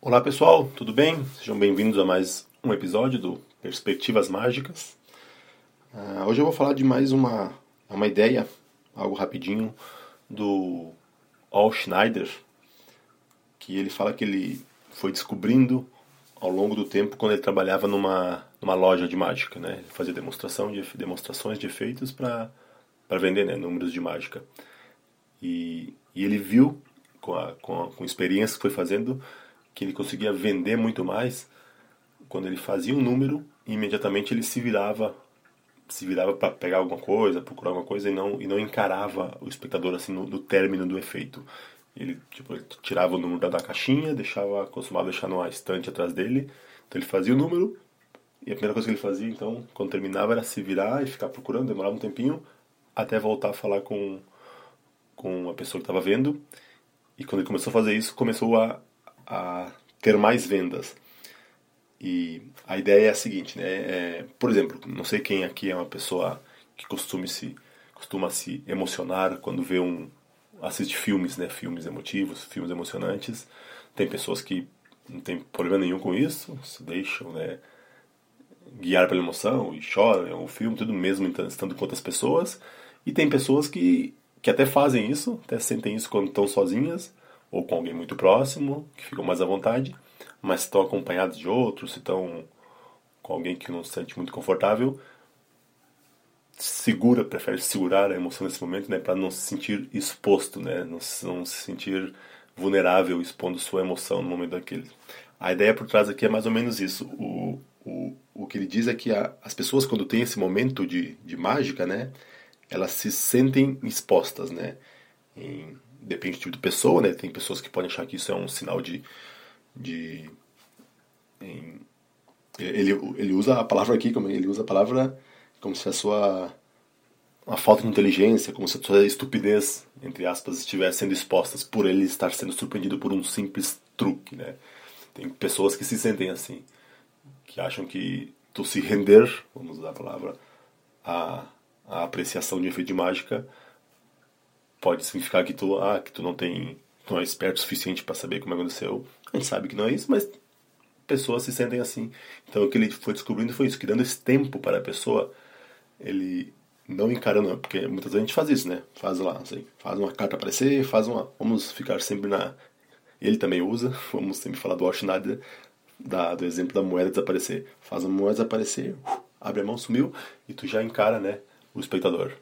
Olá pessoal, tudo bem? Sejam bem-vindos a mais um episódio do Perspectivas Mágicas. Uh, hoje eu vou falar de mais uma, uma ideia, algo rapidinho, do Al Schneider, que ele fala que ele foi descobrindo ao longo do tempo quando ele trabalhava numa, numa loja de mágica, né? Ele fazia demonstração de, demonstrações de efeitos para vender né? números de mágica. E, e ele viu, com a, com a com a experiência que foi fazendo, que ele conseguia vender muito mais quando ele fazia um número imediatamente ele se virava se virava para pegar alguma coisa, procurar alguma coisa e não e não encarava o espectador assim no, no término do efeito. Ele tipo ele tirava o número da, da caixinha, deixava costumava deixar numa estante atrás dele. Então ele fazia o número e a primeira coisa que ele fazia então quando terminava era se virar e ficar procurando, demorava um tempinho até voltar a falar com com a pessoa que estava vendo. E quando ele começou a fazer isso, começou a a ter mais vendas. E a ideia é a seguinte, né? É, por exemplo, não sei quem aqui é uma pessoa que costuma se costuma se emocionar quando vê um assiste filmes, né? Filmes emotivos, filmes emocionantes. Tem pessoas que não tem problema nenhum com isso, se deixam, né? guiar pela emoção e choram em algum filme, tudo mesmo estando com outras pessoas. E tem pessoas que, que até fazem isso, até sentem isso quando estão sozinhas, ou com alguém muito próximo, que ficam mais à vontade, mas estão acompanhados de outros, se estão com alguém que não se sente muito confortável, segura, prefere segurar a emoção nesse momento, né, para não se sentir exposto, né, não, não se sentir vulnerável expondo sua emoção no momento daquele. A ideia por trás aqui é mais ou menos isso. O, o, o que ele diz é que a, as pessoas quando têm esse momento de, de mágica, né, elas se sentem expostas, né, em, depende do tipo de pessoa, né? Tem pessoas que podem achar que isso é um sinal de. de em, ele, ele usa a palavra aqui, como ele usa a palavra como se a sua uma falta de inteligência, como se a sua estupidez, entre aspas, estivesse sendo expostas por ele estar sendo surpreendido por um simples truque, né? Tem pessoas que se sentem assim, que acham que tu se render, vamos usar a palavra, a, a apreciação de efeito de mágica pode significar que tu, ah, que tu não tem, não é esperto o suficiente para saber como aconteceu. A gente sabe que não é isso, mas pessoas se sentem assim. Então o que ele foi descobrindo foi isso, que dando esse tempo para a pessoa, ele não encarando, porque muitas vezes a gente faz isso, né? Faz lá, assim, faz uma carta aparecer, faz uma, vamos ficar sempre na ele também usa, vamos sempre falar do da, do exemplo da moeda desaparecer. Faz a moeda desaparecer, abre a mão, sumiu, e tu já encara, né, o espectador.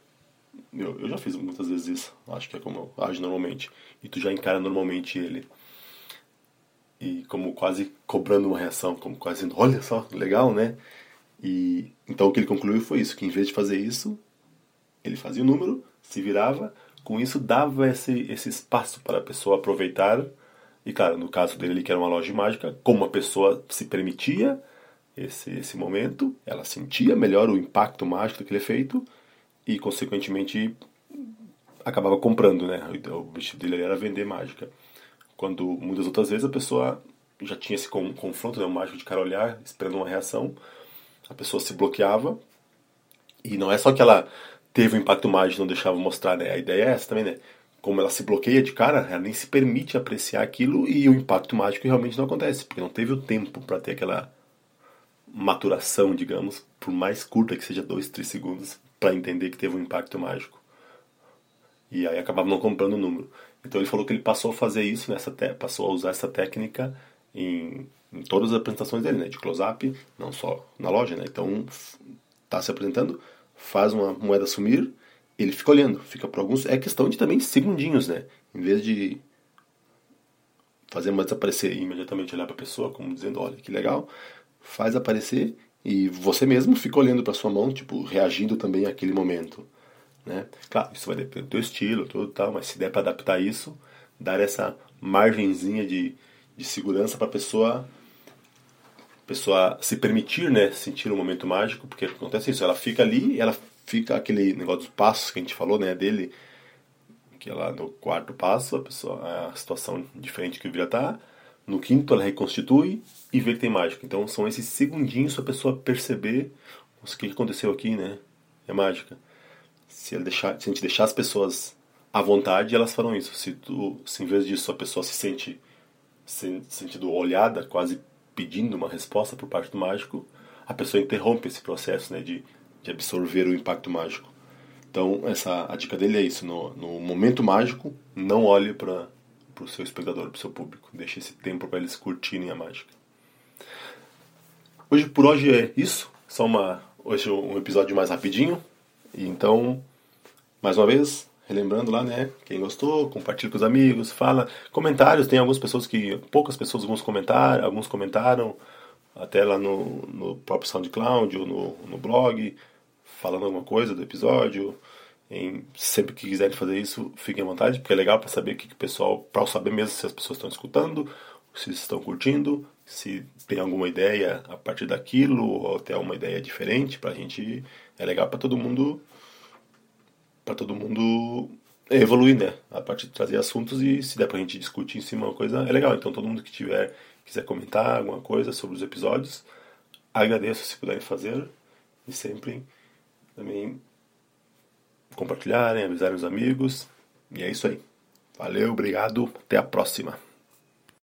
Eu, eu já fiz muitas vezes isso. Acho que é como eu ajo normalmente. E tu já encara normalmente ele. E como quase cobrando uma reação, como quase dizendo, olha só, legal, né? E então o que ele concluiu foi isso, que em vez de fazer isso, ele fazia o número, se virava, com isso dava esse, esse espaço para a pessoa aproveitar. E claro, no caso dele, que era uma loja mágica, como a pessoa se permitia esse, esse momento, ela sentia melhor o impacto mágico daquele efeito e consequentemente acabava comprando, né? O objetivo dele era vender mágica. Quando muitas outras vezes a pessoa já tinha esse confronto, né? O mágico de cara olhar, esperando uma reação, a pessoa se bloqueava e não é só que ela teve um impacto mágico não deixava mostrar, né? A ideia é essa também, né? Como ela se bloqueia de cara, ela nem se permite apreciar aquilo e o impacto mágico realmente não acontece, porque não teve o tempo para ter aquela maturação, digamos, por mais curta que seja dois, três segundos, para entender que teve um impacto mágico. E aí acabava não comprando o número. Então ele falou que ele passou a fazer isso, nessa passou a usar essa técnica em, em todas as apresentações dele, né? De close-up, não só na loja, né? Então tá se apresentando, faz uma moeda sumir, ele fica olhando, fica por alguns. É questão de também segundinhos, né? Em vez de fazer uma desaparecer e imediatamente olhar para a pessoa, como dizendo, olha que legal, faz aparecer e você mesmo fica olhando para sua mão, tipo, reagindo também àquele momento. Né? Claro, isso vai depender do teu estilo, tudo tal, mas se der para adaptar isso, dar essa margenzinha de, de segurança para a pessoa pessoa se permitir, né, sentir um momento mágico, porque acontece isso, ela fica ali, ela fica aquele negócio dos passos que a gente falou, né, dele, que é lá no quarto passo, a pessoa, a situação diferente que o Vira tá, no quinto ela reconstitui e vê que tem mágica. Então são esses segundinhos para a pessoa perceber o que aconteceu aqui, né? É mágica. Se, deixar, se a gente deixar as pessoas à vontade, elas farão isso. Se, tu, se em vez disso a pessoa se sente sentido olhada, quase pedindo uma resposta por parte do mágico, a pessoa interrompe esse processo né, de, de absorver o impacto mágico. Então, essa, a dica dele é isso: no, no momento mágico, não olhe para o seu espectador, para o seu público. Deixe esse tempo para eles curtirem a mágica. Hoje, por hoje é isso. Só uma, hoje um episódio mais rapidinho. E então, mais uma vez, relembrando lá, né? Quem gostou, compartilha com os amigos, fala. Comentários, tem algumas pessoas que. Poucas pessoas alguns comentar, alguns comentaram, até lá no, no próprio SoundCloud ou no, no blog, falando alguma coisa do episódio. Em, sempre que quiserem fazer isso, fiquem à vontade, porque é legal para saber o que, que o pessoal. para saber mesmo se as pessoas estão escutando, se estão curtindo, se tem alguma ideia a partir daquilo, ou até uma ideia diferente, pra gente. É legal para todo mundo para todo mundo evoluir, né? A partir de trazer assuntos e se der pra gente discutir em cima uma coisa, é legal. Então todo mundo que tiver quiser comentar alguma coisa sobre os episódios, agradeço se puderem fazer e sempre também compartilharem, avisarem os amigos. E é isso aí. Valeu, obrigado, até a próxima.